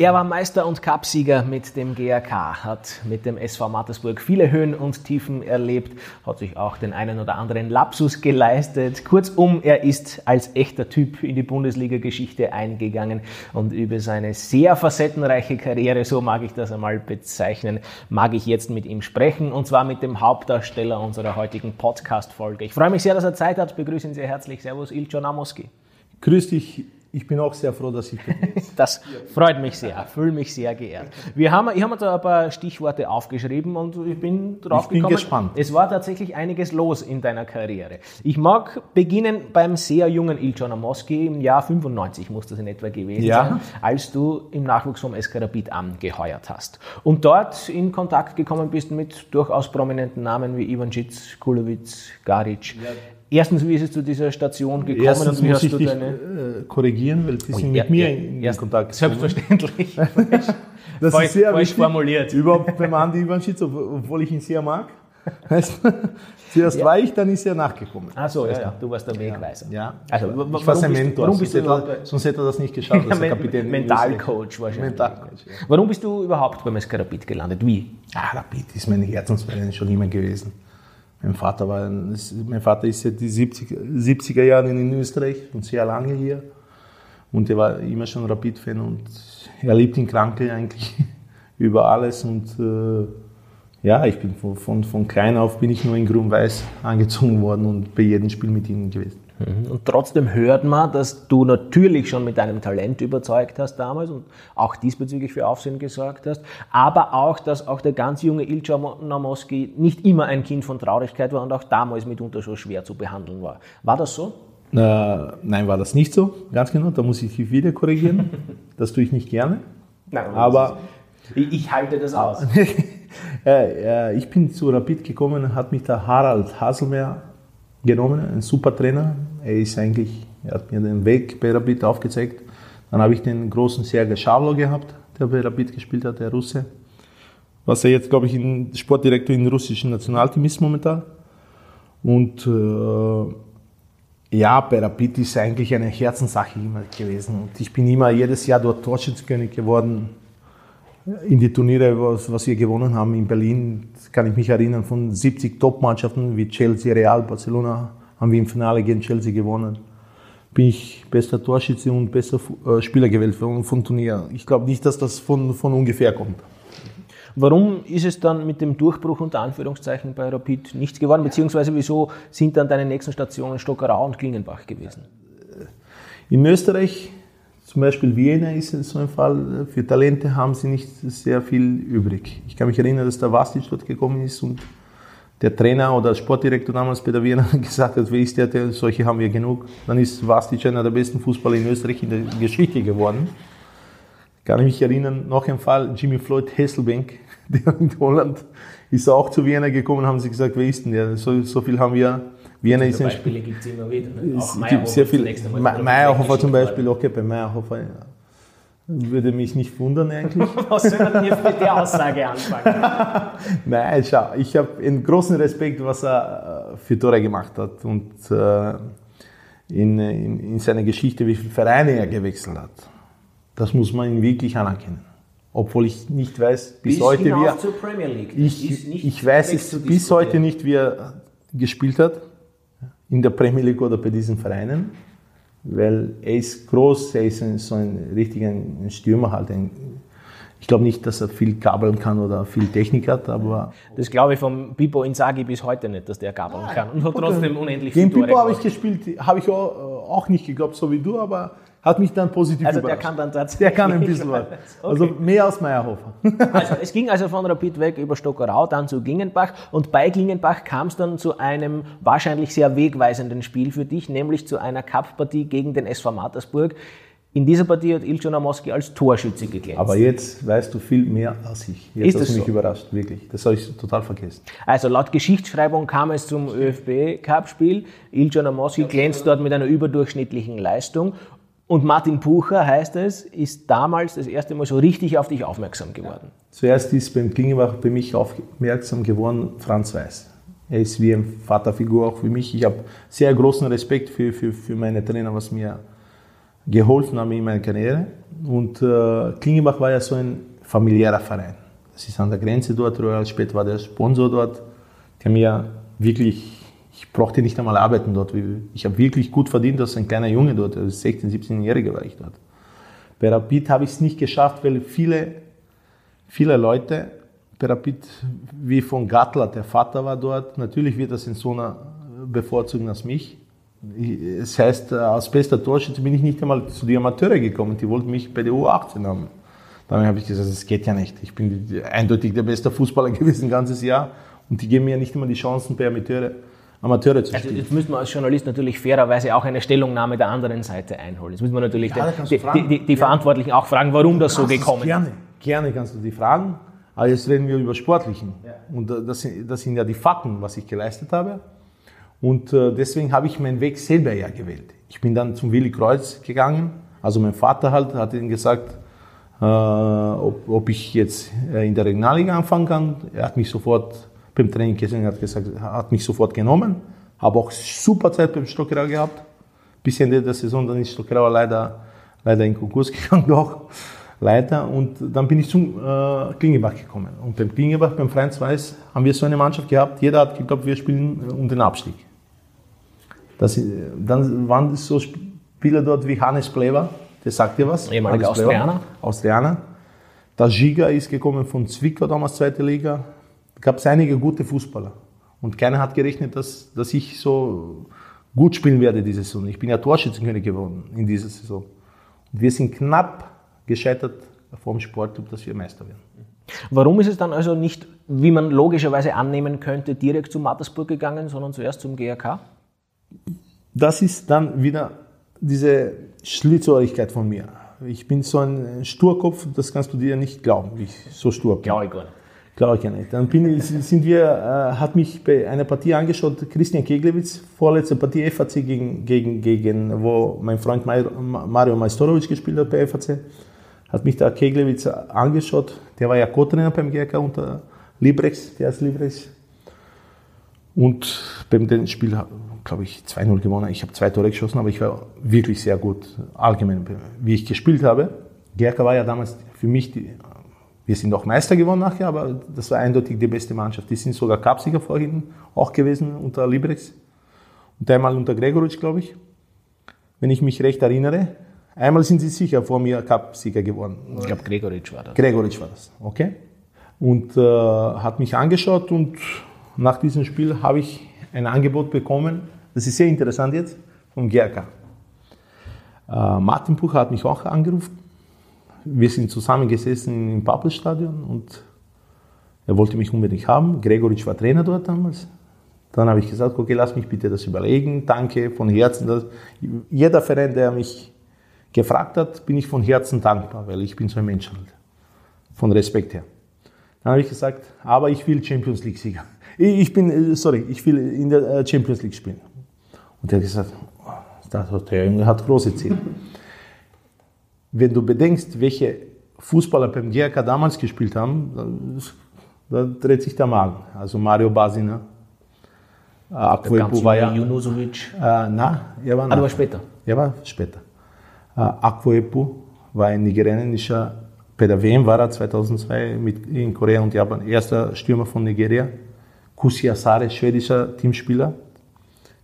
Er war Meister und Cupsieger mit dem GRK, hat mit dem SV Mattersburg viele Höhen und Tiefen erlebt, hat sich auch den einen oder anderen Lapsus geleistet. Kurzum, er ist als echter Typ in die Bundesliga-Geschichte eingegangen und über seine sehr facettenreiche Karriere, so mag ich das einmal bezeichnen, mag ich jetzt mit ihm sprechen und zwar mit dem Hauptdarsteller unserer heutigen Podcast-Folge. Ich freue mich sehr, dass er Zeit hat, begrüße ihn sehr herzlich. Servus, Ilcho Namoski. Grüß dich, ich bin auch sehr froh, dass ich bin. Das freut mich sehr, fühle mich sehr geehrt. Wir haben, ich habe mir da ein paar Stichworte aufgeschrieben und ich bin drauf ich bin gekommen. gespannt. Es war tatsächlich einiges los in deiner Karriere. Ich mag beginnen beim sehr jungen Ilcan Amoski, im Jahr 95 muss das in etwa gewesen Ja. sein, als du im Nachwuchs vom SK Rapid angeheuert hast. Und dort in Kontakt gekommen bist mit durchaus prominenten Namen wie Ivan Schitz, Kulowitz, Garic. Erstens, wie ist es zu dieser Station gekommen Erstens muss ich dich deine... äh, korrigieren, weil die sind Ja, mit mir ja, in erst- Kontakt gekommen. Selbstverständlich. Das falsch, ist sehr falsch wichtig. formuliert. Überhaupt beim Andi Ivanschitz, obwohl ich ihn sehr mag. Zuerst war ich, dann ist er nachgekommen. Ach so, ja, ja, du warst der Wegweiser. Ja, Also, ich wa- war sein Mentor, warum bist sonst, du hätte er, sonst hätte er das nicht geschafft, er Men Kapitän Mentalcoach wahrscheinlich. Mentalcoach, ja. Warum bist du überhaupt beim SK Rapid gelandet? Wie? Ah, Rapid ist mein Herzensverein schon immer gewesen. Mein Vater, war, mein Vater ist seit die 70, 70er Jahren in Österreich und sehr lange hier. Und er war immer schon Rapid-Fan und er liebt den Kranke eigentlich über alles. Und äh, ja, ich bin von, von, von klein auf bin ich nur in Grün-Weiß angezogen worden und bei jedem Spiel mit ihnen gewesen. Und trotzdem hört man, dass du natürlich schon mit deinem Talent überzeugt hast damals und auch diesbezüglich für Aufsehen gesorgt hast, aber auch, dass auch der ganz junge Ilja Namoski nicht immer ein Kind von Traurigkeit war und auch damals mitunter schon schwer zu behandeln war. War das so? Äh, nein, war das nicht so, ganz genau. Da muss ich dich wieder korrigieren. Das tue ich nicht gerne. Nein, Aber ich, ich halte das aus. Äh, ich bin zu Rapid gekommen, hat mich der Harald Haselmeer genommen, ein super Trainer. Er ist eigentlich, er hat mir den Weg bei Rapid aufgezeigt. Dann habe ich den großen Sergei Schavlo gehabt, der bei Rapid gespielt hat, der Russe. Was er jetzt, glaube ich, in, Sportdirektor im russischen Nationalteam ist momentan. Und äh, ja, bei Rapid ist eigentlich eine Herzenssache immer gewesen. Und ich bin immer jedes Jahr dort Torschützenkönig geworden in die Turniere, was, was wir gewonnen haben in Berlin, kann ich mich erinnern, von 70 Top-Mannschaften wie Chelsea, Real, Barcelona, haben wir im Finale gegen Chelsea gewonnen. Bin ich bester Torschütze und bester äh, Spieler gewählt von, von Turnier. Ich glaube nicht, dass das von, von ungefähr kommt. Warum ist es dann mit dem Durchbruch unter Anführungszeichen bei Rapid nichts geworden? Beziehungsweise wieso sind dann deine nächsten Stationen Stockerau und Klingenbach gewesen? In Österreich, zum Beispiel Vienna ist es so ein Fall, für Talente haben sie nicht sehr viel übrig. Ich kann mich erinnern, dass der Vastic dort gekommen ist und der Trainer oder Sportdirektor damals bei der Vienna gesagt hat, wer ist der, der, solche haben wir genug. Dann ist Vastic einer der besten Fußballer in Österreich in der Geschichte geworden. Kann ich mich erinnern, noch ein Fall, Jimmy Floyd Hasselbank, der in Holland ist auch zu Vienna gekommen, haben sie gesagt, wer ist denn der? So, so viel haben wir. Vienna ist ein Beispiele gibt es immer wieder. Ne? es gibt sehr viel. Me- Meyerhofer zum Beispiel, okay, bei Meyerhofer ja. Würde mich nicht wundern eigentlich. Was soll man jetzt mit der Aussage anfangen? Nein, schau, ich habe einen großen Respekt, was er äh, für Tore gemacht hat und äh, in, in, in seiner Geschichte, wie viele Vereine er gewechselt hat. Das muss man ihm wirklich anerkennen. Obwohl ich nicht weiß, bis, heute, wie er, zur Premier League. Ich, ich weiß es bis heute nicht, wie er gespielt hat in der Premier League oder bei diesen Vereinen, weil er ist groß, er ist ein, so ein richtiger ein Stürmer halt. Ein, ich glaube nicht, dass er viel kabeln kann oder viel Technik hat, aber Das glaube ich vom Pipo Inzaghi bis heute nicht, dass der gabeln kann und hat trotzdem unendlich gegen viele Tore Pipo habe ich gespielt, habe ich auch, auch nicht geglaubt, so wie du, aber hat mich dann positiv Also der überrascht. kann dann tatsächlich. der kann ein bisschen was. Also mehr als Meyerhofer. Also es ging also von Rapid weg über Stockerau, dann zu Glingenbach und bei Glingenbach kam es dann zu einem wahrscheinlich sehr wegweisenden Spiel für dich, nämlich zu einer Cup-Partie gegen den SV Mattersburg. In dieser Partie hat Ilcho Namoski als Torschütze geglänzt. Aber jetzt weißt du viel mehr als ich. Jetzt Ist hast du mich so? überrascht, wirklich. Das habe ich total vergessen. Also laut Geschichtsschreibung kam es zum ÖFB-Cup-Spiel. Ilja Namoski glänzt dort mit einer überdurchschnittlichen Leistung. Und Martin Pucher, heißt es, ist damals das erste Mal so richtig auf dich aufmerksam geworden. Zuerst ist beim Klingenbach bei mich aufmerksam geworden Franz Weiß. Er ist wie ein Vaterfigur auch für mich. Ich habe sehr großen Respekt für, für, für meine Trainer, was mir geholfen haben in meiner Karriere. Und äh, Klingenbach war ja so ein familiärer Verein. Das ist an der Grenze dort, Royal später war der Sponsor dort, der mir wirklich, ich brauchte nicht einmal arbeiten dort. Ich habe wirklich gut verdient als ein kleiner Junge dort, als 16-, 17-Jähriger war ich dort. Bei Rapid habe ich es nicht geschafft, weil viele, viele Leute bei Rapid, wie von Gattler, der Vater war dort, natürlich wird das in so einer bevorzugen als mich. Es das heißt, als bester Torschütze bin ich nicht einmal zu den Amateuren gekommen. Die wollten mich bei der U18 haben. Dann habe ich gesagt, das geht ja nicht. Ich bin eindeutig der beste Fußballer gewesen ganzes Jahr. Und die geben mir nicht immer die Chancen, bei Amateure, Amateure zu also spielen. Also jetzt müssen wir als Journalist natürlich fairerweise auch eine Stellungnahme der anderen Seite einholen. Jetzt müssen wir natürlich ja, den, die, die, die ja. Verantwortlichen auch fragen, warum das so gekommen gerne. ist. Gerne kannst du die fragen. Aber jetzt reden wir über Sportlichen. Ja. Und das, das sind ja die Fakten, was ich geleistet habe. Und äh, deswegen habe ich meinen Weg selber ja gewählt. Ich bin dann zum Willi Kreuz gegangen. Also mein Vater halt hat ihm gesagt, äh, ob, ob, ich jetzt äh, in der Regionalliga anfangen kann. Er hat mich sofort beim Training gesehen, hat gesagt, hat mich sofort genommen. Habe auch super Zeit beim Stockerau gehabt. Bis Ende der Saison, dann ist Stockerau leider, leider in Konkurs gegangen doch. Leider. Und dann bin ich zum äh, Klingebach gekommen. Und beim Klingebach, beim Freund Weiß, haben wir so eine Mannschaft gehabt. Jeder hat geglaubt, wir spielen um den Abstieg. Das, dann waren so Spieler dort wie Hannes Plever, der sagt dir was. Ehemaliger Austrianer. Austrianer. Der Giga ist gekommen von Zwickau, damals zweite Liga. Gab es einige gute Fußballer. Und keiner hat gerechnet, dass, dass ich so gut spielen werde diese Saison. Ich bin ja Torschützenkönig geworden in dieser Saison. Und wir sind knapp gescheitert vom Sportclub, dass wir Meister werden. Warum ist es dann also nicht, wie man logischerweise annehmen könnte, direkt zu Mattersburg gegangen, sondern zuerst zum GRK? das ist dann wieder diese Schlitzohrigkeit von mir. Ich bin so ein Sturkopf, das kannst du dir nicht glauben, wie ich so stur bin. Glaube ich gar nicht. Glaube ich ja nicht. Dann bin sind wir, äh, hat mich bei einer Partie angeschaut, Christian Keglewitz, vorletzte Partie FAC gegen, gegen, gegen, wo mein Freund Mario Majstorovic gespielt hat bei FAC, hat mich da Keglewitz angeschaut. Der war ja Co-Trainer beim GRK unter Librex, der ist Librex. Und beim dem Spiel glaube ich, 2-0 gewonnen. Ich habe zwei Tore geschossen, aber ich war wirklich sehr gut, allgemein, wie ich gespielt habe. Gerka war ja damals für mich, die, wir sind auch Meister geworden nachher, aber das war eindeutig die beste Mannschaft. Die sind sogar Cupsieger vorhin auch gewesen unter Librex und einmal unter Gregoritsch, glaube ich. Wenn ich mich recht erinnere, einmal sind sie sicher vor mir Cupsieger geworden. Ich glaube, Gregoritsch war das. Gregoritsch war das, okay. Und äh, hat mich angeschaut und nach diesem Spiel habe ich ein Angebot bekommen, das ist sehr interessant jetzt, vom GRK. Äh, Martin Bucher hat mich auch angerufen. Wir sind zusammengesessen im Pappelstadion und er wollte mich unbedingt haben. Gregoritsch war Trainer dort damals. Dann habe ich gesagt, okay, lass mich bitte das überlegen. Danke von Herzen. Jeder Verein, der mich gefragt hat, bin ich von Herzen dankbar, weil ich bin so ein Mensch halt. Von Respekt her. Dann habe ich gesagt, aber ich will Champions League-Sieger. Ich bin, äh, sorry, ich will in der äh, Champions League spielen. Und er hat gesagt, oh, der Junge hat große Ziele. Wenn du bedenkst, welche Fußballer beim GRK damals gespielt haben, da dreht sich der Magen. Also Mario Basina, äh, Akwoepo war ja... Junusovic. Äh, na, er war, ah, nach, war später. Er war später. Äh, Akwoepo war ein nigerianischer, bei der WM war er 2002 mit, in Korea und Japan erster Stürmer von Nigeria. Kusi Asare, schwedischer Teamspieler.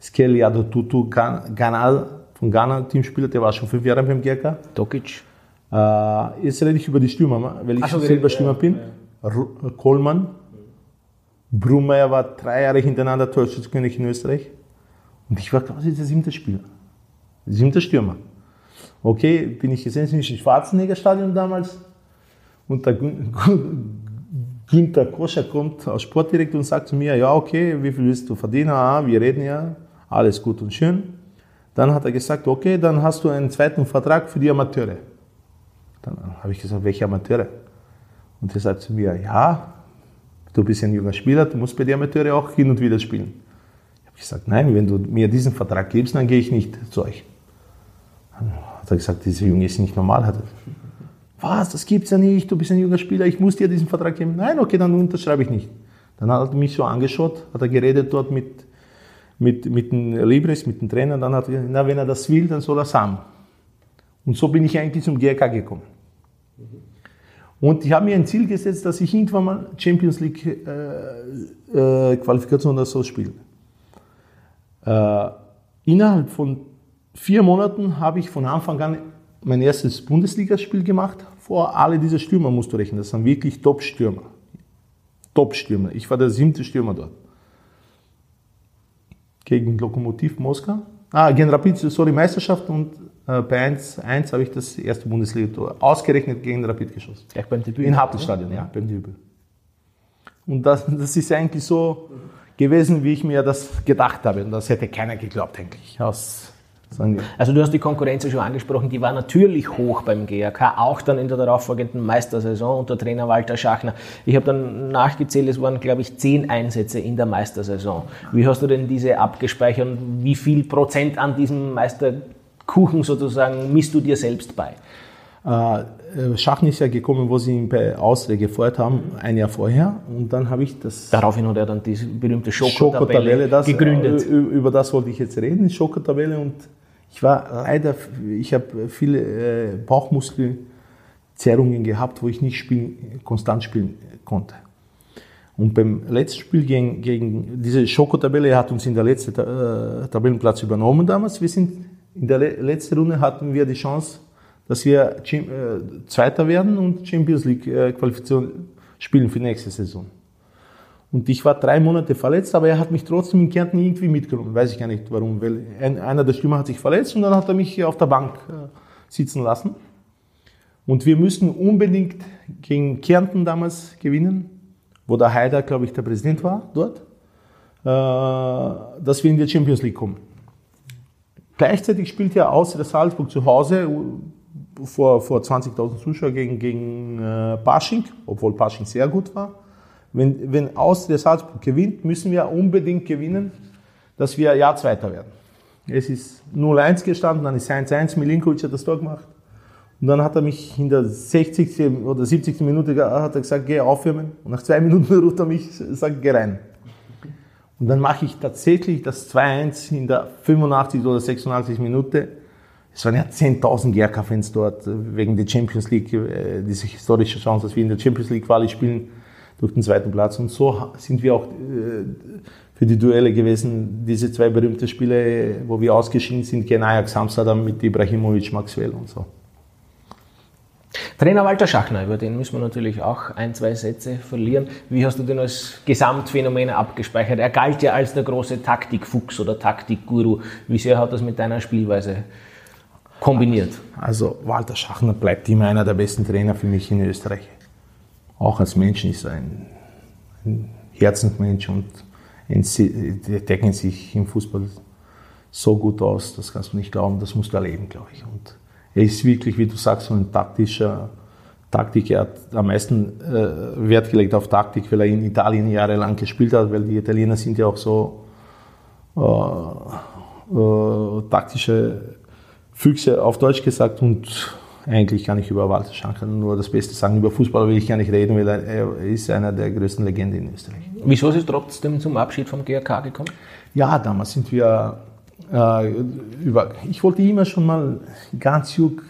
Skelly Adotutu, Ghana, von Ghana, Teamspieler, der war schon fünf Jahre beim GK. Tokic. Äh, jetzt rede ich über die Stürmer, weil ich so, selber Stürmer ja, bin. Ja. Kohlmann. Brummeyer war drei Jahre hintereinander Torschützenkönig in Österreich. Und ich war quasi der siebte Spieler. Der siebte Stürmer. Okay, bin ich gesehen, sind im Schwarzenegger-Stadion damals. Und der Günther Koscher kommt als Sportdirektor und sagt zu mir, ja okay, wie viel willst du verdienen? Ah, wir reden ja, alles gut und schön. Dann hat er gesagt, okay, dann hast du einen zweiten Vertrag für die Amateure. Dann habe ich gesagt, welche Amateure? Und er sagt zu mir, ja, du bist ein junger Spieler, du musst bei den Amateure auch hin und wieder spielen. Ich habe gesagt, nein, wenn du mir diesen Vertrag gibst, dann gehe ich nicht zu euch. Dann hat er gesagt, dieser Junge ist nicht normal. Hat er was, das gibt's ja nicht, du bist ein junger Spieler, ich muss dir diesen Vertrag geben. Nein, okay, dann unterschreibe ich nicht. Dann hat er mich so angeschaut, hat er geredet dort mit, mit, mit den Libres, mit dem Trainer, dann hat er gesagt, na, wenn er das will, dann soll er es haben. Und so bin ich eigentlich zum GRK gekommen. Und ich habe mir ein Ziel gesetzt, dass ich irgendwann mal Champions League äh, äh, Qualifikation oder so spiele. Äh, innerhalb von vier Monaten habe ich von Anfang an mein erstes Bundesligaspiel gemacht. Vor alle diese Stürmer musst du rechnen. Das sind wirklich Top-Stürmer. Top-Stürmer. Ich war der siebte Stürmer dort. Gegen Lokomotiv Moskau. Ah, gegen Rapid, sorry, Meisterschaft und äh, bei 1, 1 habe ich das erste Bundesliga-Tor ausgerechnet gegen Rapid geschossen. Gleich beim Debüt? In Hauptstadion, ja, beim Debüt. Und das, das ist eigentlich so gewesen, wie ich mir das gedacht habe. Und das hätte keiner geglaubt, eigentlich. Aus, also du hast die Konkurrenz ja schon angesprochen, die war natürlich hoch beim GAK, auch dann in der darauffolgenden Meistersaison unter Trainer Walter Schachner. Ich habe dann nachgezählt, es waren, glaube ich, zehn Einsätze in der Meistersaison. Wie hast du denn diese abgespeichert und wie viel Prozent an diesem Meisterkuchen sozusagen misst du dir selbst bei? Äh, Schachner ist ja gekommen, wo sie ihn bei Austria gefeuert haben, ein Jahr vorher. Und dann habe ich das. Daraufhin hat er dann diese berühmte Schokotabelle das, gegründet. Äh, über das wollte ich jetzt reden, Schokotabelle. Und ich war leider, ich habe viele äh, Bauchmuskelzerrungen gehabt, wo ich nicht spielen, konstant spielen konnte. Und beim letzten Spiel gegen, gegen diese Schokotabelle hat uns in der letzten äh, Tabellenplatz übernommen damals. Wir sind in der letzten Runde hatten wir die Chance, dass wir äh, Zweiter werden und Champions League äh, Qualifikation spielen für nächste Saison. Und ich war drei Monate verletzt, aber er hat mich trotzdem in Kärnten irgendwie mitgenommen. Weiß ich gar nicht warum, weil einer der Stürmer hat sich verletzt und dann hat er mich auf der Bank äh, sitzen lassen. Und wir müssen unbedingt gegen Kärnten damals gewinnen, wo der Haider, glaube ich, der Präsident war dort, dass wir in die Champions League kommen. Gleichzeitig spielt ja außer der Salzburg zu Hause vor, vor 20.000 Zuschauern gegen, gegen äh, Pasching, obwohl Pasching sehr gut war. Wenn, wenn Austria Salzburg gewinnt, müssen wir unbedingt gewinnen, dass wir ja Zweiter werden. Es ist 0-1 gestanden, dann ist 1-1, Milinkovic hat das Tor gemacht. Und dann hat er mich in der 60. oder 70. Minute hat er gesagt, geh aufwärmen. Und nach zwei Minuten ruft er mich, sagt, geh rein. Und dann mache ich tatsächlich das 2-1 in der 85 oder 86 Minute. Es waren ja 10.000 GRK-Fans dort äh, wegen der Champions League, äh, diese historische Chance, dass wir in der Champions League Quali spielen durch den zweiten Platz. Und so sind wir auch äh, für die Duelle gewesen. Diese zwei berühmten Spiele, wo wir ausgeschieden sind gegen Ajax Amsterdam mit Ibrahimovic, Maxwell und so. Trainer Walter Schachner, über den müssen wir natürlich auch ein, zwei Sätze verlieren. Wie hast du den als Gesamtphänomen abgespeichert? Er galt ja als der große Taktikfuchs oder Taktikguru. Wie sehr hat das mit deiner Spielweise kombiniert? Also Walter Schachner bleibt immer einer der besten Trainer für mich in Österreich. Auch als Mensch ist er ein, ein Herzensmensch und decken sich im Fußball so gut aus, das kannst du nicht glauben, das musst du erleben, glaube ich. Und er ist wirklich, wie du sagst, so ein taktischer Taktik. Er hat am meisten äh, Wert gelegt auf Taktik, weil er in Italien jahrelang gespielt hat, weil die Italiener sind ja auch so äh, äh, taktische Füchse auf Deutsch gesagt und eigentlich kann ich über Walter Schanker nur das Beste sagen. Über Fußball will ich gar nicht reden, weil er ist einer der größten Legenden in Österreich. Wieso ist es trotzdem zum Abschied vom GRK gekommen? Ja, damals sind wir äh, über. Ich wollte immer schon mal ganz jung,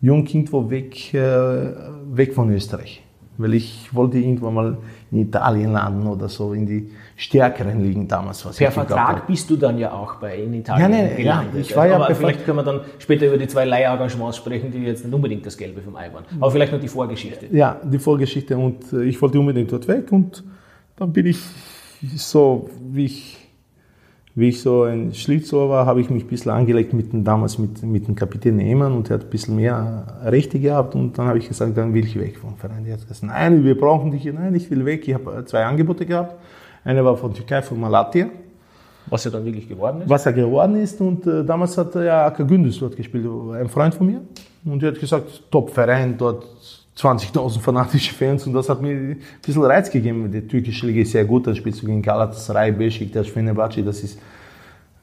jung irgendwo weg, äh, weg von Österreich. Weil ich wollte irgendwann mal in Italien landen oder so, in die stärkeren Ligen damals. Was per Vertrag bist du dann ja auch bei in Italien ja, nee, gelandet. Ja, ich war ja aber vielleicht können wir dann später über die zwei Leihengagements sprechen, die jetzt nicht unbedingt das Gelbe vom Ei waren. Aber vielleicht noch die Vorgeschichte. Ja, die Vorgeschichte und äh, ich wollte unbedingt dort weg und dann bin ich so, wie ich, wie ich so ein Schlitzohr war, habe ich mich ein bisschen angelegt mit dem, damals mit, mit dem Kapitän Nehmann und er hat ein bisschen mehr Rechte gehabt und dann habe ich gesagt, dann will ich weg vom Verein. Er hat gesagt, nein, wir brauchen dich, nein, ich will weg. Ich habe zwei Angebote gehabt einer war von Türkei, von Malatya. Was er dann wirklich geworden ist? Was er geworden ist. Und äh, damals hat er ja Aka Gündüz dort gespielt, ein Freund von mir. Und er hat gesagt, Top-Verein, dort 20.000 fanatische Fans. Und das hat mir ein bisschen Reiz gegeben. Die türkische Liga ist sehr gut. Dann spielst du gegen Galatasaray, Besiktas, Fenerbahce. Das ist,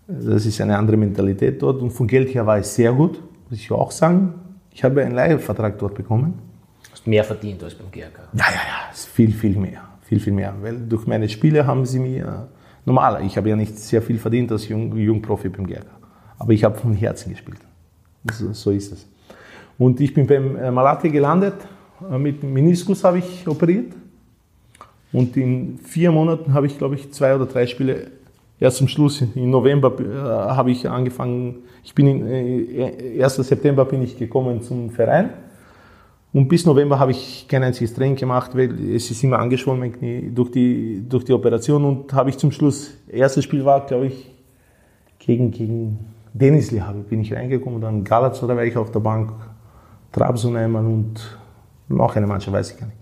das ist eine andere Mentalität dort. Und von Geld her war es sehr gut, muss ich auch sagen. Ich habe einen Leihvertrag dort bekommen. Hast mehr verdient als beim GRK? Ja, ja, ja. Viel, viel mehr viel, viel mehr. Weil durch meine Spiele haben sie mir, normal, ich habe ja nicht sehr viel verdient als Jung, Jungprofi beim GRK, aber ich habe von Herzen gespielt. So, so ist es. Und ich bin beim äh, Malati gelandet. Äh, mit Meniskus habe ich operiert. Und in vier Monaten habe ich, glaube ich, zwei oder drei Spiele. Erst zum Schluss, im November äh, habe ich angefangen. Ich bin in, äh, 1. September bin ich gekommen zum Verein. Und bis November habe ich kein einziges Training gemacht, weil es ist immer angeschwollen durch die, durch die Operation. Und habe ich zum Schluss, erstes Spiel war, glaube ich, gegen, gegen Denizli habe, bin ich reingekommen. Dann Galatasaray war ich auf der Bank, Trabzon einmal und noch eine Mannschaft, weiß ich gar nicht.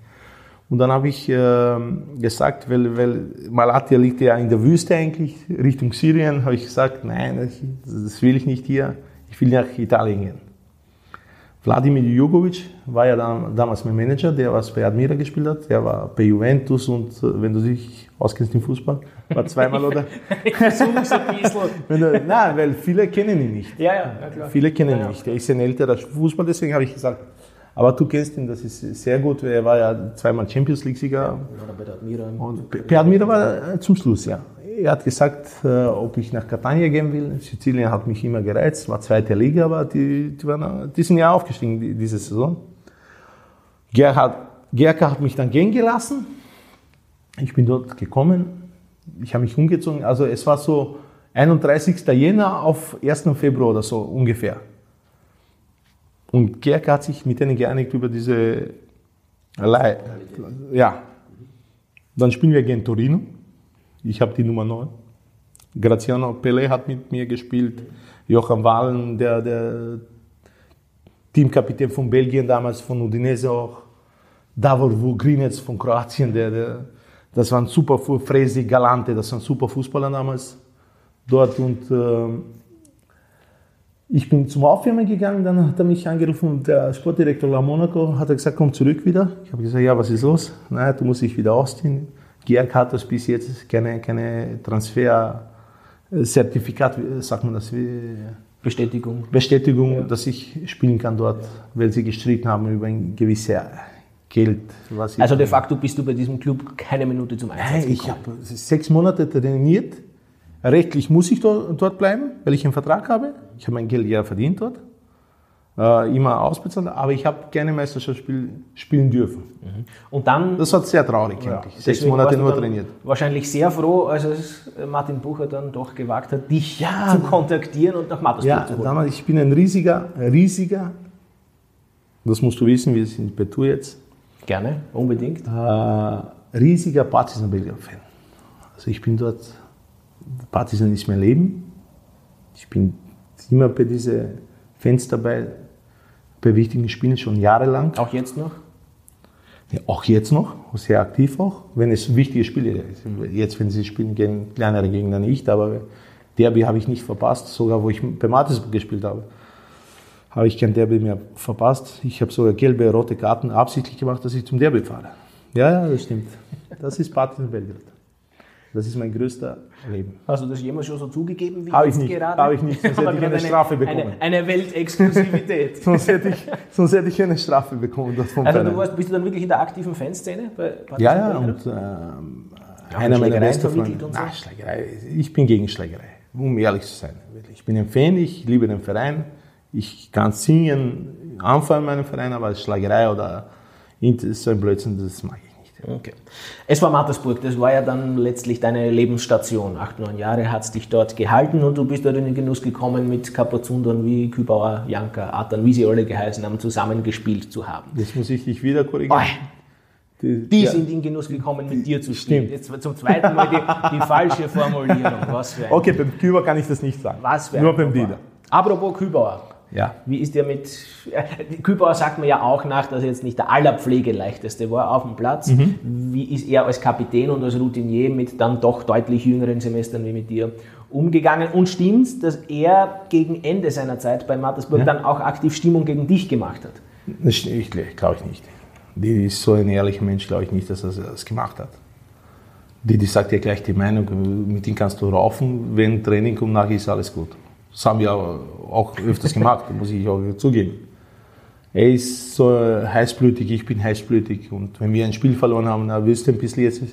Und dann habe ich äh, gesagt, weil, weil Malatya liegt ja in der Wüste eigentlich, Richtung Syrien, habe ich gesagt, nein, das will ich nicht hier, ich will nach Italien gehen. Wladimir Jugovic war ja damals mein Manager, der was bei Admira gespielt hat, der war bei Juventus und äh, wenn du dich auskennst im Fußball, war zweimal oder. ich versuche so ein bisschen. nein, weil viele kennen ihn nicht. Ja, ja, ja klar. Viele kennen ihn ja, nicht. Er ist ein älterer Fußball, deswegen habe ich gesagt, aber du kennst ihn, das ist sehr gut. Er war ja zweimal Champions League-Sieger. Ja, bei Admira. Und bei Admira war er zum Schluss, ja er hat gesagt, äh, ob ich nach Catania gehen will. Sizilien hat mich immer gereizt, war zweite Liga, aber die, die, waren, die sind ja aufgestiegen die, diese Saison. Gerhard, Gerka hat mich dann gehen gelassen. Ich bin dort gekommen. Ich habe mich umgezogen. Also es war so 31. Jänner auf 1. Februar oder so ungefähr. Und Gerka hat sich mit denen geeinigt über diese Leih. Ja. Dann spielen wir gegen Torino. Ich habe die Nummer 9. Graziano Pelé hat mit mir gespielt. Joachim Wallen, der, der Teamkapitän von Belgien damals, von Udinese auch. Davor Vugrinec von Kroatien, der, der, das waren super, Fresi, Galante, das waren super Fußballer damals dort. Und äh, ich bin zum Aufwärmen gegangen, dann hat er mich angerufen der Sportdirektor La Monaco hat gesagt, komm zurück wieder. Ich habe gesagt, ja, was ist los? Nein, du musst dich wieder ausziehen. GERK hat das bis jetzt keine, keine Transferzertifikat, sagt man das? Bestätigung. Bestätigung, ja. dass ich spielen kann dort, weil sie gestritten haben über ein gewisses Geld. also de facto bist du bei diesem Club keine Minute zum Einsatz Nein, ich habe sechs Monate trainiert. Rechtlich muss ich dort, dort bleiben, weil ich einen Vertrag habe. Ich habe mein Geld ja verdient dort äh, immer ausbezahlt, aber ich habe gerne Meisterschaft spiel, spielen dürfen. Mhm. Und dann, das war sehr traurig ja, eigentlich. Sechs Monate nur trainiert. Wahrscheinlich sehr froh, als es Martin Bucher dann doch gewagt hat, dich ja, zu kontaktieren und nach Mattersburg ja, zu holen. Damals, ich bin ein riesiger, riesiger, das musst du wissen, wir sind bei Tour jetzt. Gerne, unbedingt. Äh, riesiger Partizan Belgrad-Fan. Also ich bin dort, Partizan ist mein Leben. Ich bin immer bei diesen Fans dabei, bei wichtigen Spielen schon jahrelang. Auch jetzt noch? Ja, auch jetzt noch, sehr aktiv auch, wenn es wichtige Spiele. Jetzt, wenn sie spielen gegen kleinere Gegner nicht, aber Derby habe ich nicht verpasst, sogar wo ich bei Martinsburg gespielt habe. Habe ich kein Derby mehr verpasst. Ich habe sogar gelbe, rote Karten absichtlich gemacht, dass ich zum Derby fahre. Ja, ja, das stimmt. Das ist Partizan Belgrad. Das ist mein größter Leben. Hast du das jemals schon so zugegeben wie Habe ich nicht. gerade? Habe ich nicht, sonst hätte ich eine, Strafe bekommen. Eine, eine Weltexklusivität. sonst, hätte ich, sonst hätte ich eine Strafe bekommen. also du warst, bist du dann wirklich in der aktiven Fanszene? Bei ja, ja. Und, ähm, einer meiner besten Freunde. So? Schlägerei. Ich bin gegen Schlägerei, um ehrlich zu sein. Ich bin ein Fan, ich liebe den Verein. Ich kann singen, anfangen meinen Verein, aber Schlägerei oder so ein Blödsinn, das mag ich Okay. Es war Mattersburg, das war ja dann letztlich deine Lebensstation. Acht, neun Jahre hat es dich dort gehalten und du bist dort in den Genuss gekommen, mit Kapazundern wie Kübauer, Janka, Atan, wie sie alle geheißen haben, zusammengespielt zu haben. Jetzt muss ich dich wieder korrigieren. Die, die ja. sind in Genuss gekommen, mit dir zu spielen. Jetzt zum zweiten Mal die, die falsche Formulierung. Was für ein okay, beim Kübauer kann ich das nicht sagen. Was für Nur beim Dieter. Apropos Kübauer. Ja. Wie ist der mit. Äh, Kübauer sagt mir ja auch nach, dass er jetzt nicht der allerpflegeleichteste war auf dem Platz. Mhm. Wie ist er als Kapitän und als Routinier mit dann doch deutlich jüngeren Semestern wie mit dir umgegangen? Und stimmt dass er gegen Ende seiner Zeit bei Mattersburg ja. dann auch aktiv Stimmung gegen dich gemacht hat? Das glaube ich nicht. Die ist so ein ehrlicher Mensch, glaube ich nicht, dass er das gemacht hat. Die, die sagt ja gleich die Meinung, mit ihm kannst du raufen, wenn Training kommt, nachher ist alles gut. Das haben wir auch öfters gemacht, muss ich auch zugeben. Er ist so heißblütig, ich bin heißblütig. Und wenn wir ein Spiel verloren haben, dann willst du ein bisschen jetzt,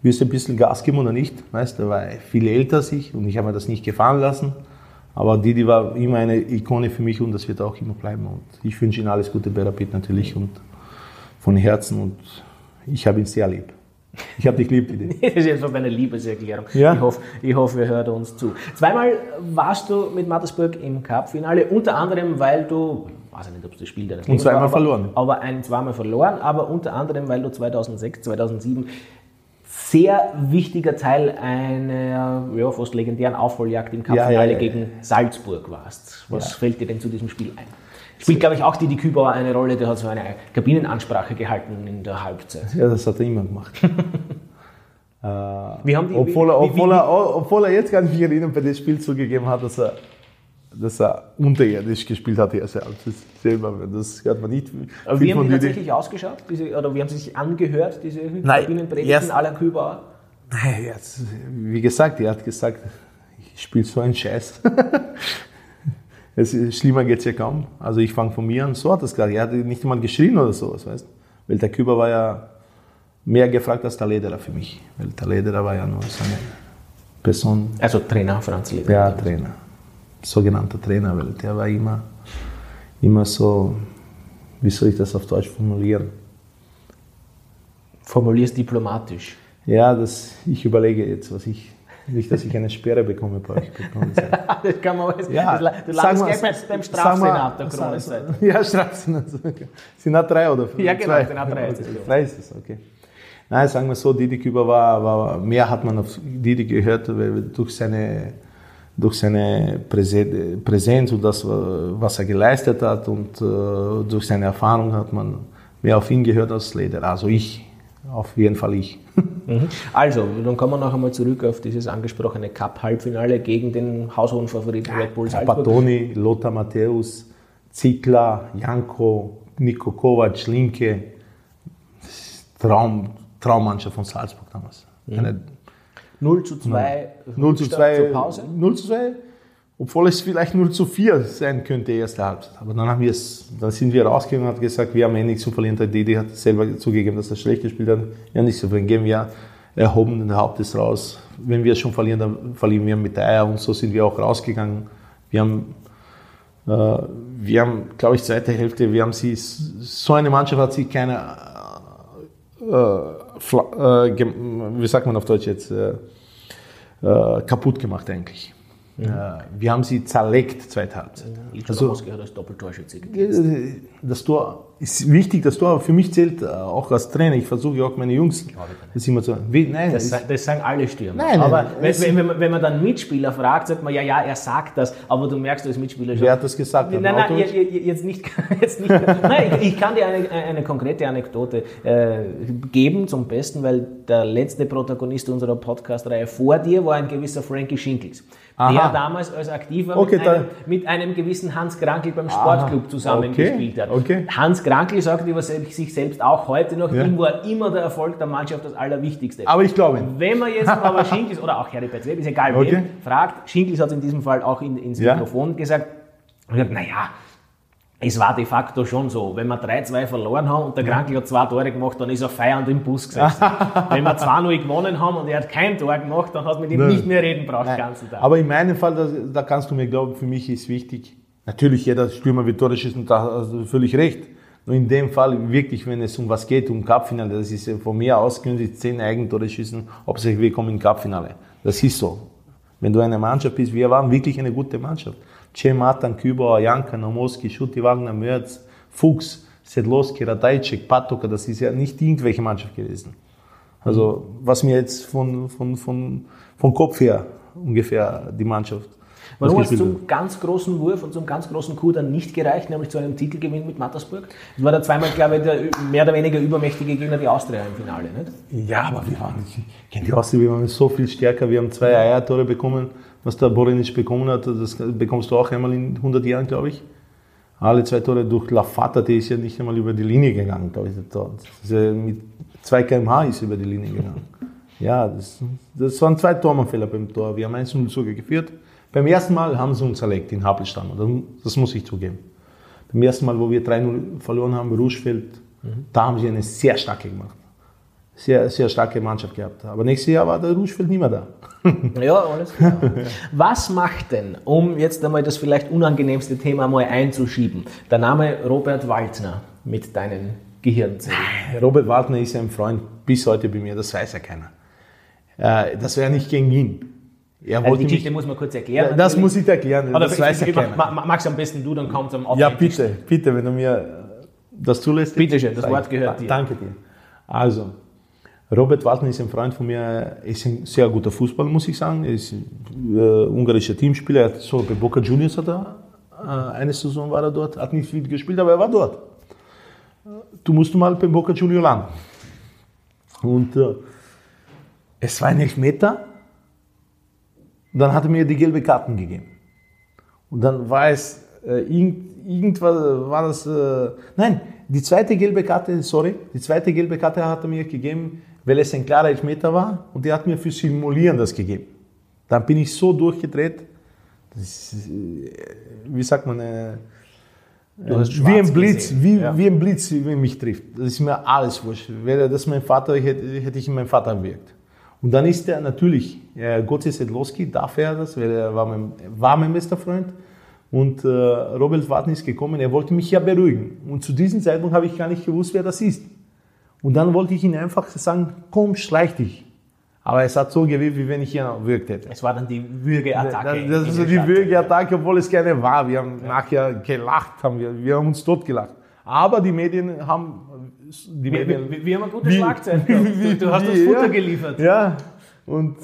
willst du ein bisschen Gas geben oder nicht? Weißt er war viel älter als ich und ich habe mir das nicht gefallen lassen. Aber Didi war immer eine Ikone für mich und das wird auch immer bleiben. Und ich wünsche ihm alles Gute bei Rapid natürlich und von Herzen und ich habe ihn sehr lieb. Ich habe dich lieb, Didi. Das ist jetzt fast eine Liebeserklärung. Ja. Ich, hoffe, ich hoffe, er hört uns zu. Zweimal warst du mit Mattersburg im Cup-Finale, unter anderem, weil du, ich weiß nicht, ob es das Spiel deines Und zweimal war, aber, verloren. Aber ein zweimal verloren, aber unter anderem, weil du 2006, 2007 sehr wichtiger Teil einer ja, fast legendären Aufholjagd im Cup-Finale Ja, ja, gegen Salzburg warst. Was fällt dir denn zu diesem Spiel ein? Spielt, glaube ich, auch Didi Kübauer eine Rolle, der hat so eine Kabinenansprache gehalten in der Halbzeit. Ja, das hat er immer gemacht. äh, Wie haben die- obwohl, er, obwohl, wie- er, obwohl er jetzt gar nicht mich erinnern, bei dem Spiel zugegeben hat, dass er, dass er unterirdisch gespielt hat, er selbst. Das, selber, das hört man nicht. Aber wie haben die tatsächlich ausgeschaut? Diese, oder wie haben sie sich angehört, diese Kabinenpredigten aller Kübauer? Nein, jetzt, wie gesagt, er hat gesagt, ich spiele so einen Scheiß. es ist, schlimmer geht es ja kaum. Also ich fange von mir an, so hat das gesagt. Er hat nicht einmal geschrien oder sowas, weißt Weil der Küber war ja mehr gefragt als der Lederer für mich. Weil der Lederer war ja nur so eine Person, Also Trainer Franz Leder. ja, Trainer. Sogenannter Trainer, weil der war immer, immer so, wie soll ich das auf Deutsch formulieren? Formulierst diplomatisch. Ja, das, ich überlege jetzt, was ich, nicht, dass ich eine Sperre bekomme bei euch. das kann man alles. Ja, das, du sag landest mal, gleich beim, Strafsenat der Kronenzeit. Ja, Strafsenat. Senat 3 oder Ja, genau? Senat 3 ist es, Okay, ja. drei ist es, okay. Nein, sagen wir so, Didi Küber war, war, mehr hat man auf Didi gehört, weil durch seine, durch seine Präse- Präsenz und das, was er geleistet hat und äh, durch seine Erfahrung hat man mehr auf ihn gehört als Leder. Also ich, auf jeden Fall ich. Mhm. Also, dann kommen wir noch einmal zurück auf dieses angesprochene Cup-Halbfinale gegen den haushohen Favoriten Red Bull Salzburg. Patoni, Lothar Matthäus, Zickler, Janko, Nico Kovac, Linke. Traum, Traummannschaft von Salzburg damals. Eine 0 zu 2. 0 zu 2, zur Pause. 0 zu 2, obwohl es vielleicht 0 zu 4 sein könnte, erste Halbzeit. Aber dann, haben wir es, dann sind wir rausgegangen und haben gesagt, wir haben eh nichts zu verlieren. Der Didi hat selber zugegeben, dass er schlecht gespielt hat. Ja, nichts zu verlieren. Gehen wir erhoben Hauptes raus. Wenn wir schon verlieren, dann verlieren wir mit Eier. Und so sind wir auch rausgegangen. Wir haben, äh, wir haben, glaube ich, zweite Hälfte, wir haben sie, so eine Mannschaft hat sie keine, äh, äh, wie sagt man auf Deutsch jetzt, äh, äh, kaputt gemacht eigentlich. Äh, wir haben sie zerlegt, zweite Halbzeit. Ilja Also, hat als Doppeltorschütze äh, das Tor ist wichtig, das Tor, aber für mich zählt äh, auch als Trainer, ich versuche auch meine Jungs, das immer so, wie, nein, Das, das sagen alle Stürmer. Nein, aber wenn, wenn, wenn, man, wenn man dann Mitspieler fragt, sagt man, ja, ja, er sagt das, aber du merkst als Mitspieler schon. wer hat das gesagt? Nein, nein, Auto- je- je- jetzt nicht. Jetzt nicht nein, ich, ich kann dir eine, eine konkrete Anekdote äh, geben zum Besten, weil der letzte Protagonist unserer Podcast-Reihe vor dir war ein gewisser Frankie Schinkels. Der Aha. damals als Aktiver Okay, mit, einem, mit einem gewissen Hans Krankel beim Sportclub zusammengespielt hat. okay. Hans Krankel sagt über sich selbst auch heute noch, Ja. ihm war immer der Erfolg der Mannschaft das Allerwichtigste. aber ich glaube, Wenn man jetzt aber Schinkels oder auch Heribert Web, ist egal Okay. wem, fragt, Schinkels hat es in diesem Fall auch in, ins Ja. Mikrofon gesagt, naja, es war de facto schon so, wenn wir 3-2 verloren haben und der Krankel hat zwei Tore gemacht, dann ist er feiernd im Bus gesessen. wenn wir 2-0 gewonnen haben und er hat kein Tor gemacht, dann hat man mit ihm Nein. nicht mehr reden braucht den ganzen Tag. Aber in meinem Fall, da, da kannst du mir glauben, für mich ist wichtig, natürlich jeder Stürmer wird Tore schießen, da hast du völlig recht. Nur in dem Fall wirklich, wenn es um was geht, um Cupfinale, das ist von mir aus, können sie zehn Eigentore schießen, hauptsächlich wir kommen im Cupfinale. Das ist so. Wenn du eine Mannschaft bist, wir waren wirklich eine gute Mannschaft. Cem Matan, Kübauer, Janka, Nomoski, Schutti, Wagner, Mörz, Fuchs, Sedlowski, Radajcek, Patoka, das ist ja nicht irgendwelche Mannschaft gewesen. Also, was mir jetzt von, von, von, von Kopf her ungefähr die Mannschaft. Warum hat es zum ganz großen Wurf und zum ganz großen Coup dann nicht gereicht, nämlich zu einem Titelgewinn mit Mattersburg? Das war da zweimal, glaube ich, der mehr oder weniger übermächtige Gegner, die Austria im Finale, nicht? Ja, aber wir waren, kenne die Austria, wir waren so viel stärker. Wir haben zwei Eiertore bekommen, was der Borinic bekommen hat. Das bekommst du auch einmal in 100 Jahren, glaube ich. Alle zwei Tore durch Lafata, der ist ja nicht einmal über die Linie gegangen, glaube ich. Das ja mit 2 km/h ist über die Linie gegangen. Ja, das, das waren zwei Tormannfehler beim Tor. Wir haben 1-0 sogar geführt. Beim ersten Mal haben sie uns erlegt in Happelstamm. Das muss ich zugeben. Beim ersten Mal, wo wir 3-0 verloren haben, Ruschfeld, da haben sie eine sehr starke gemacht. sehr, sehr starke Mannschaft gehabt. Aber nächstes Jahr war der Ruschfeld nicht mehr da. Ja, alles klar. Was macht denn, um jetzt einmal das vielleicht unangenehmste Thema mal einzuschieben, der Name Robert Waldner mit deinen Gehirnzellen? Robert Waldner ist ein Freund bis heute bei mir, das weiß ja keiner. Äh, das wäre nicht gegen ihn. Er also die Geschichte mich, muss man kurz erklären. Ja, das muss ich erklären. Oder das weiß ja keiner. Magst am besten du, dann kommt es am Ja, bitte, bitte, wenn du mir das zulässt. Bitte schön, das Wort gehört dir. Danke dir. Also, Robert Waltner ist ein Freund von mir, ist ein sehr guter Fußballer, muss ich sagen. Er ist ein äh, ungarischer Teamspieler, er hat so bei Boca Juniors hat er, äh, eine Saison war er dort, hat nicht viel gespielt, aber er war dort. Du musst mal beim Boca Junior landen. Und äh, es war ein Elfmeter. Und dann hat er mir die gelbe Karten gegeben. Und dann war es, äh, irgend, irgendwas war das, äh, nein, die zweite gelbe Karte, sorry, die zweite gelbe Karte hat er mir gegeben, weil es ein klarer Elfmeter war und er hat mir für Simulieren das gegeben. Dann bin ich so durchgedreht, ist, äh, wie sagt man, äh, wie ein Blitz, wie, ja. wie ein Blitz, wie mich trifft. Das ist mir alles wurscht. Wäre das mein Vater, hätte, hätte ich meinen Vater wirkt. Und dann ist er natürlich, äh, Gotze Sedlowski, darf er das, weil er war mein, war mein bester Freund. Und äh, Robert Warten ist gekommen, er wollte mich ja beruhigen. Und zu diesem Zeitpunkt habe ich gar nicht gewusst, wer das ist. Und dann wollte ich ihm einfach sagen, komm, schleich dich. Aber es hat so gewirkt, wie wenn ich ihn gewürgt hätte. Es war dann die Würgeattacke. Das, das ist die Würgeattacke, obwohl es keine war. Wir haben ja. nachher gelacht, haben wir, wir haben uns totgelacht. Aber die Medien haben... Die wir, Medien, wir, wir haben eine gute Schlagzeit Du, du hast uns Futter ja, geliefert. Ja, und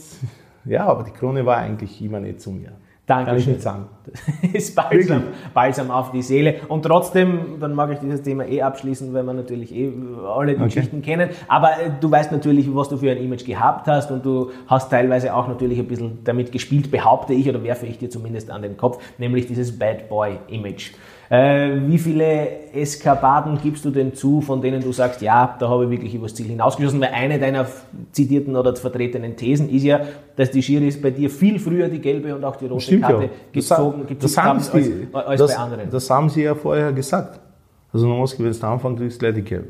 ja, aber die Krone war eigentlich immer nicht zu mir. Danke. Kann ich nicht sagen. Das ist balsam, balsam auf die Seele. Und trotzdem, dann mag ich dieses Thema eh abschließen, weil wir natürlich eh alle die okay. Geschichten kennen. Aber äh, du weißt natürlich, was du für ein Image gehabt hast und du hast teilweise auch natürlich ein bisschen damit gespielt, behaupte ich oder werfe ich dir zumindest an den Kopf, nämlich dieses Bad Boy Image. Äh, wie viele Eskapaden gibst du denn zu, von denen du sagst, ja, da habe ich wirklich übers Ziel hinausgeschossen? Weil eine deiner zitierten oder vertretenen Thesen ist ja, dass die Schiris bei dir viel früher die gelbe und auch die rote Stimmt Karte ja. gezogen, das, das haben sie, als, als das, bei anderen. Das haben sie ja vorher gesagt. Also wenn du anfängst, kriegst du gleich die gelbe.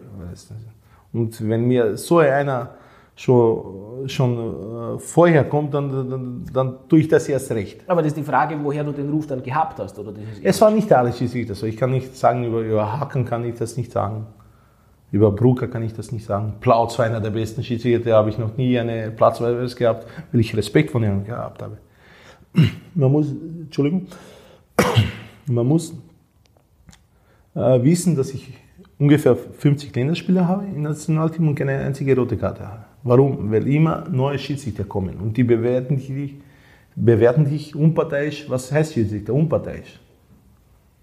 Und wenn mir so einer schon, schon äh, vorher kommt, dann, dann, dann tue ich das erst recht. Aber das ist die Frage, woher du den Ruf dann gehabt hast, oder? es war nicht alles Schiedsrichter so. Ich kann nicht sagen, über, über Hacken kann ich das nicht sagen. Über Brucker kann ich das nicht sagen. Plautz war einer der besten Schiedsrichter, habe ich noch nie eine Platzweise gehabt, weil ich Respekt von ihnen gehabt habe. Man muss, Entschuldigung, man muss äh, wissen, dass ich ungefähr 50 Länderspieler habe im Nationalteam und keine einzige rote Karte habe. Warum? Weil immer neue Schiedsrichter kommen und die bewerten dich, bewerten dich unparteiisch. Was heißt Schiedsrichter? Unparteiisch.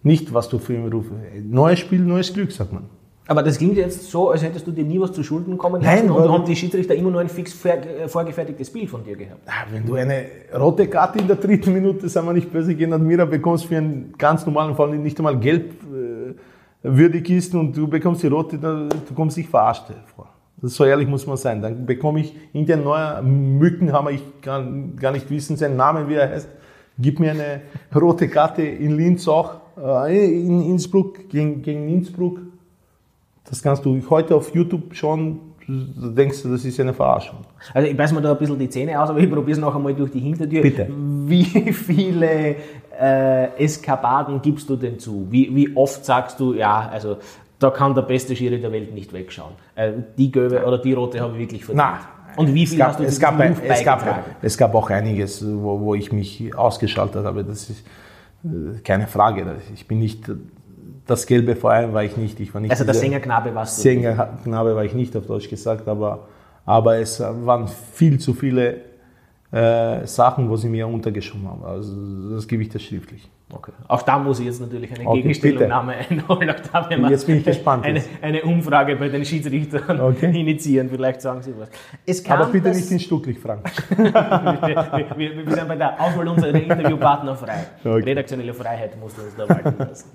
Nicht, was du für ihn rufst. Neues Spiel, neues Glück, sagt man. Aber das klingt jetzt so, als hättest du dir nie was zu Schulden kommen lassen Nein, und haben die Schiedsrichter immer nur ein fix vorgefertigtes Bild von dir gehabt. Ah, wenn du eine rote Karte in der dritten Minute, sagen wir nicht böse gehen, Admira bekommst für einen ganz normalen Fall, nicht einmal gelb äh, würdig ist und du bekommst die rote, du kommst dich verarscht vor. So ehrlich muss man sein. Dann bekomme ich in den neuen Mückenhammer, ich kann gar nicht wissen seinen Namen, wie er heißt, gib mir eine rote Karte in Linz auch, äh, in Innsbruck, gegen, gegen Innsbruck. Das kannst du heute auf YouTube schon, du denkst du, das ist eine Verarschung. Also ich beiß mir da ein bisschen die Zähne aus, aber ich probiere es noch einmal durch die Hintertür. Bitte. Wie viele äh, Eskapaden gibst du denn zu? Wie, wie oft sagst du, ja, also da kann der beste Schiri der Welt nicht wegschauen. Äh, die gelbe oder die rote habe ich wirklich verdient. Nein. Und wie viel gab, hast du es gab, es gab, es gab auch einiges, wo, wo ich mich ausgeschaltet habe. Das ist äh, keine Frage. Ich bin nicht das gelbe vor allem war ich nicht. Ich war nicht also der Sängerknabe warst du? Sängerknabe war ich nicht, auf Deutsch gesagt, aber, aber es waren viel zu viele äh, Sachen, wo sie mir untergeschoben haben. Also das gebe ich das schriftlich. Okay. Auch da muss ich jetzt natürlich eine okay, Gegenstellungnahme einholen. Auch da werden wir jetzt bin ich gespannt. Eine, eine, Umfrage bei den Schiedsrichtern okay. initiieren. Vielleicht sagen sie was. Aber bitte nicht in Stuttgart, Frank. wir, wir, wir, sind bei der Auswahl unserer Interviewpartner frei. Okay. Redaktionelle Freiheit muss uns da walten lassen.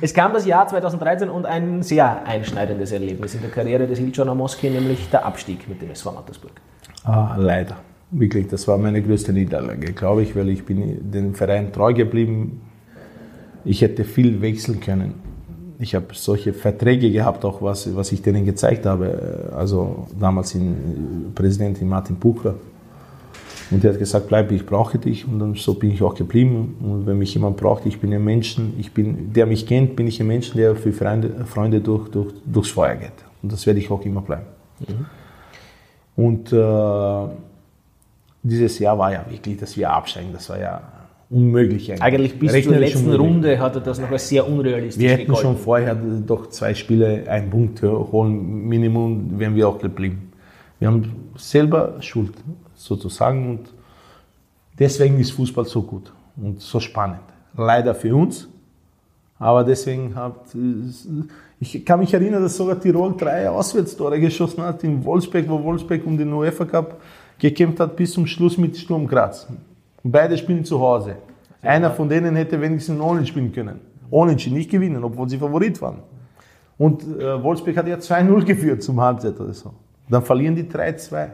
Es kam das Jahr 2013 und ein sehr einschneidendes Erlebnis in der Karriere des Iljon Amoski, nämlich der Abstieg mit dem SV Mattersburg. Ah, leider. Wirklich, das war meine größte Niederlage, glaube ich, weil ich bin dem Verein treu geblieben. Ich hätte viel wechseln können. ich habe solche Verträge gehabt, auch was, was ich denen gezeigt habe. Also damals in Präsidentin Martin Bucher. Und der hat gesagt, bleib, ich brauche dich. Und dann so bin ich auch geblieben. Und wenn mich jemand braucht, ich bin ein Mensch, ich bin, der mich kennt, bin ich ein Mensch, der für Freunde, Freunde durch, durch, durchs Feuer geht. Und das werde ich auch immer bleiben. Mhm. Und äh, dieses Jahr war ja wirklich, dass wir absteigen. Das war ja unmöglich eigentlich. Eigentlich bis zur letzten unmöglich. Runde hat er das noch als sehr unrealistisch Wir hätten gegolten. schon vorher doch zwei Spiele einen Punkt holen, Minimum wären wir auch geblieben. Wir haben selber Schuld sozusagen und deswegen ist Fußball so gut und so spannend. Leider für uns, aber deswegen hat, ich kann mich erinnern, dass sogar Tirol drei Auswärtstore geschossen hat in Wolfsberg, wo Wolfsberg um den UEFA Cup gekämpft hat bis zum Schluss mit Sturm Graz. Und beide spielen zu Hause. Einer von denen hätte wenigstens ohne spielen können. Ohne nicht gewinnen, obwohl sie Favorit waren. Und äh, Wolfsburg hat ja 2-0 geführt zum Halbzeit oder so. Dann verlieren die 3-2.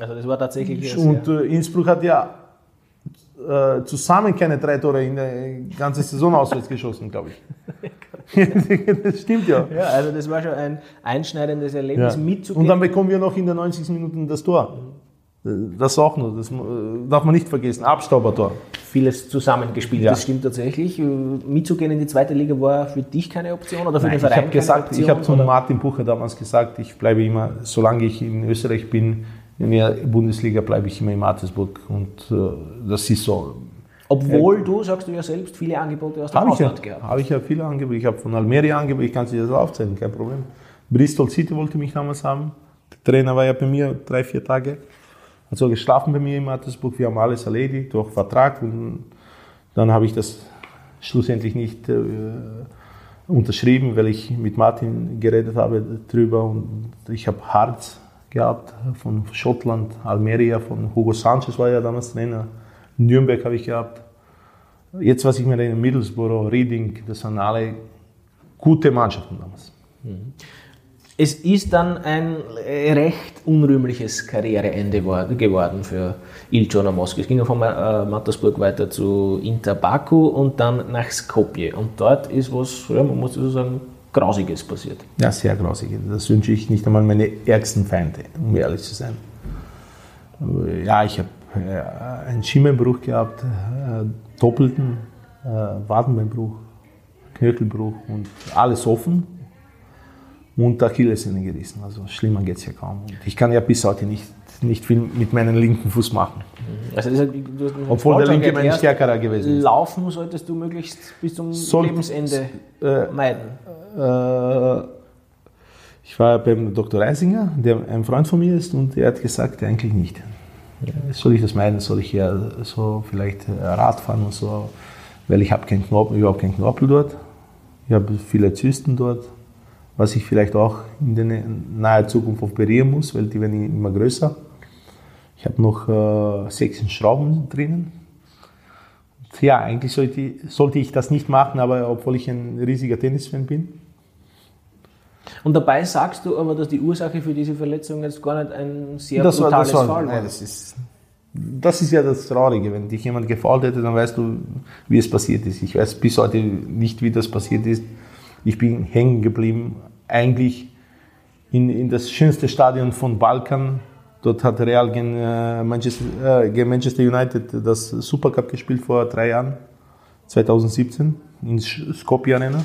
Also das war tatsächlich... Und äh, Innsbruck hat ja äh, zusammen keine drei Tore in der ganzen Saison auswärts geschossen, glaube ich. das stimmt ja. Ja, also das war schon ein einschneidendes Erlebnis ja. mitzugehen. Und dann bekommen wir noch in der 90. Minute das Tor. Das auch noch, das darf man nicht vergessen. Abstaubertor. Vieles zusammengespielt, ja. das stimmt tatsächlich. Mitzugehen in die zweite Liga war für dich keine Option oder für Nein, den Verein? Ich habe gesagt, Option, ich habe zu Martin Bucher damals gesagt, ich bleibe immer, solange ich in Österreich bin, in der Bundesliga bleibe ich immer in Martinsburg und äh, das ist so. Obwohl äh, du, sagst du ja selbst, viele Angebote aus dem Ausland ja, gehabt Habe ich ja viele Angebote. Ich habe von Almeria Angebote, ich kann sie das aufzählen, kein Problem. Bristol City wollte mich damals haben. Der Trainer war ja bei mir drei, vier Tage hat so geschlafen bei mir in Mattersburg, wir haben alles erledigt durch Vertrag und dann habe ich das schlussendlich nicht äh, unterschrieben, weil ich mit Martin geredet habe drüber und ich habe Harz gehabt von Schottland, Almeria von Hugo Sanchez war ja damals Trainer, Nürnberg habe ich gehabt. Jetzt was ich mir in Middlesbrough, Reading, das waren alle gute Mannschaften damals. Mhm. Es ist dann ein recht unrühmliches Karriereende geworden für Iljon Moskau. Es ging von äh, Mattersburg weiter zu Inter Baku und dann nach Skopje. Und dort ist was, ja, man muss so sagen, Grausiges passiert. Ja, sehr Grausiges. Das wünsche ich nicht einmal meine ärgsten Feinde, um ehrlich zu sein. Ja, ich habe äh, einen Schimmelbruch gehabt, äh, doppelten äh, Wadenbeinbruch, Knöchelbruch und alles offen und Achillessehne gerissen. Also schlimmer geht es ja kaum. Und ich kann ja bis heute nicht, nicht viel mit meinem linken Fuß machen. Mhm. Also heißt, Obwohl der linke mein stärkerer gewesen ist. Laufen solltest du möglichst bis zum Soll, Lebensende äh, meiden. Äh, ich war beim Dr. Reisinger, der ein Freund von mir ist, und er hat gesagt, eigentlich nicht. Soll ich das meiden? Soll ich ja so vielleicht äh, Rad fahren und so? Weil ich habe keinen Knorpel, überhaupt keinen Knorpel dort. Ich habe viele Zysten dort was ich vielleicht auch in der nahen Zukunft operieren muss, weil die werden immer größer. Ich habe noch äh, sechs Schrauben drinnen. Ja, eigentlich sollte, sollte ich das nicht machen, aber obwohl ich ein riesiger Tennisfan bin. Und dabei sagst du aber, dass die Ursache für diese Verletzung jetzt gar nicht ein sehr das brutales war, das war, Fall war. Nein, das ist, das ist ja das Traurige. Wenn dich jemand gefault hätte, dann weißt du, wie es passiert ist. Ich weiß bis heute nicht, wie das passiert ist. Ich bin hängen geblieben eigentlich in, in das schönste Stadion von Balkan. Dort hat Real gegen äh, Manchester, äh, Manchester United das Supercup gespielt vor drei Jahren, 2017, in Skopje Arena.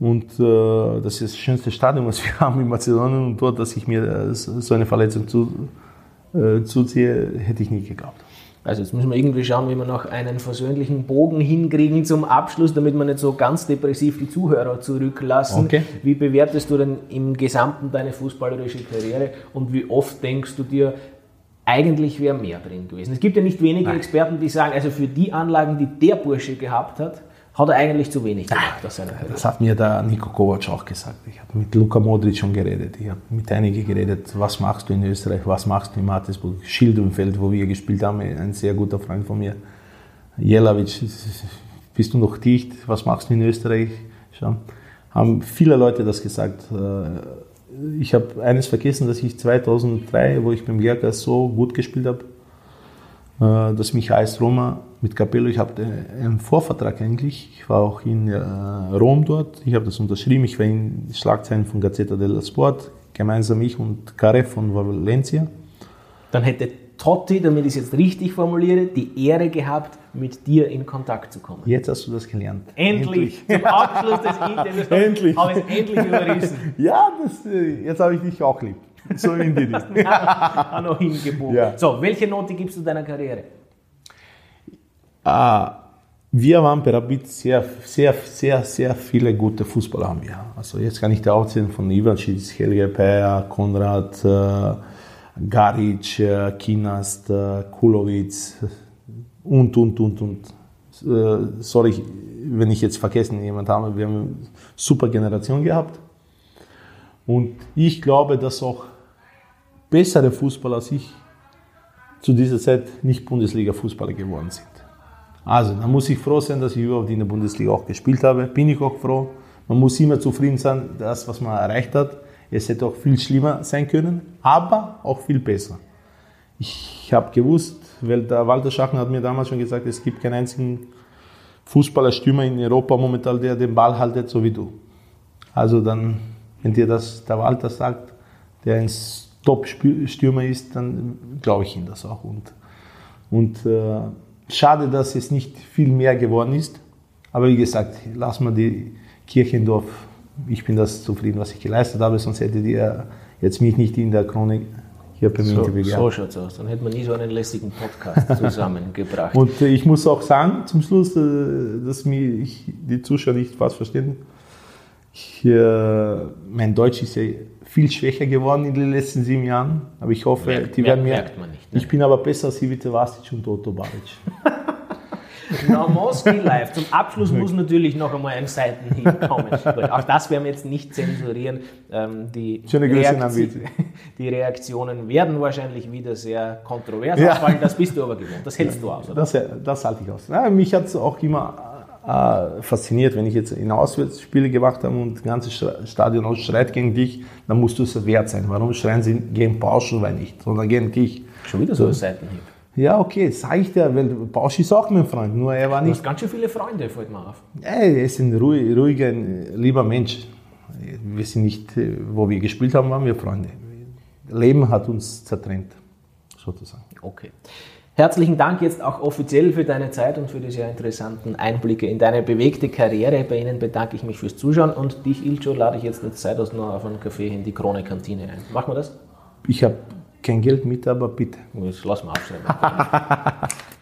Und äh, das ist das schönste Stadion, was wir haben in Mazedonien. Und dort, dass ich mir äh, so eine Verletzung zu, äh, zuziehe, hätte ich nie geglaubt. Also jetzt müssen wir irgendwie schauen, wie wir noch einen versöhnlichen Bogen hinkriegen zum Abschluss, damit wir nicht so ganz depressiv die Zuhörer zurücklassen. Okay. Wie bewertest du denn im Gesamten deine fußballerische Karriere und wie oft denkst du dir, eigentlich wäre mehr drin gewesen? Es gibt ja nicht wenige Nein. Experten, die sagen, also für die Anlagen, die der Bursche gehabt hat, hat er eigentlich zu wenig gemacht aus seiner Karriere. Das hat mir der Nico Kovac auch gesagt. Ich habe mit Luka Modric schon geredet. Ich habe mit einigen geredet, was machst du in Österreich, was machst du in Matesburg. Schildenfeld, wo wir gespielt haben, ein sehr guter Freund von mir. Jelavic, bist du noch dicht, was machst du in Österreich? Schau. Haben viele Leute das gesagt. Äh, ich habe eines vergessen, dass ich 2003, wo ich beim Gerka so gut gespielt habe, äh, das mich heißt Roma mit Capello. Ich habe einen Vorvertrag eigentlich. Ich war auch in äh, Rom dort. Ich habe das unterschrieben. Ich war in Schlagzeilen von Gazzetta dello Sport, gemeinsam ich und Care von Valencia. Dann hätte Totti, damit ich es jetzt richtig formuliere, die Ehre gehabt, mit dir in Kontakt zu kommen. Jetzt hast du das gelernt. Endlich, endlich. zum Abschluss des Interviews endlich. habe ich es endlich überrissen. Ja, das, äh, jetzt habe ich dich auch lieb. So in die Richtung. ja, noch hingebogen. Ja. So, welche Note gibst du deiner Karriere? Ah, wir waren bei Rapid sehr, sehr, sehr, sehr viele gute Fußballer haben wir. Also jetzt kann ich da aufzählen von Ivancic, Helge Peja, Konrad, äh, Garic, äh, Kinast, äh, Kulovic und, und, und, und. Äh, sorry, wenn ich jetzt vergessen jemand habe, wir haben eine super Generation gehabt. Und ich glaube, dass auch bessere Fußballer als ich zu dieser Zeit nicht Bundesliga-Fußballer geworden sind. Also, da muss ich froh sein, dass ich überhaupt in der Bundesliga auch gespielt habe. Bin ich auch froh. Man muss immer zufrieden sein, das, was man erreicht hat. Es hätte auch viel schlimmer sein können, aber auch viel besser. Ich habe gewusst, weil der Walter Schachen hat mir damals schon gesagt, es gibt keinen einzigen Fußballerstürmer in Europa momentan, der den Ball haltet, so wie du. Also dann, wenn dir das der Walter sagt, der ein Top-Stürmer ist, dann glaube ich ihm das auch. Und, und äh, schade, dass es nicht viel mehr geworden ist. Aber wie gesagt, lass mal die Kirche im Dorf. Ich bin das zufrieden, was ich geleistet habe, sonst hättet ihr jetzt mich nicht in der Chronik hier beim so, Interview gehabt. So schaut's aus. Dann hätten wir nie so einen lässigen Podcast zusammengebracht. Und ich muss auch sagen, zum Schluss, äh, dass mich die Zuschauer nicht fast verstehen. Ich, äh, mein Deutsch ist ja viel schwächer geworden in den letzten sieben Jahren. Aber ich hoffe, merkt, die werden mir. Merkt man nicht. Ne? Ich bin aber besser als Ivica Vastic und Otto Baric. Naumoski live. Zum Abschluss muss natürlich noch einmal ein Seitenhieb kommen. auch das werden wir jetzt nicht zensurieren. Ähm, die, Reaktion, die Reaktionen werden wahrscheinlich wieder sehr kontrovers ja. ausfallen. Das bist du aber gewohnt. Das hältst du aus, oder? Das, das halte ich aus. Ja, mich hat es auch immer äh, fasziniert, wenn ich jetzt in Auswärtsspiele gemacht habe und das ganze Stadion ausschreit gegen dich, dann musst du es wert sein. Warum schreien sie gegen Pauschenwein nicht, sondern gegen dich? Schon wieder so ein Seitenhieb. Ja, okay, sag ich dir, weil Bauschi ist auch mein Freund, nur er war nicht. Du hast ganz schön viele Freunde, fällt mir auf. er ist ein ruhig, ruhiger, lieber Mensch. Wir sind nicht, wo wir gespielt haben, waren wir Freunde. Leben hat uns zertrennt, sozusagen. Okay. Herzlichen Dank jetzt auch offiziell für deine Zeit und für die sehr interessanten Einblicke in deine bewegte Karriere. Bei Ihnen bedanke ich mich fürs Zuschauen und dich, Ilcho, lade ich jetzt eine Zeit aus noch auf einen Kaffee in die Krone-Kantine ein. Machen wir das? Ich habe kein Geld mit, aber bitte. Das lassen wir aufschreiben.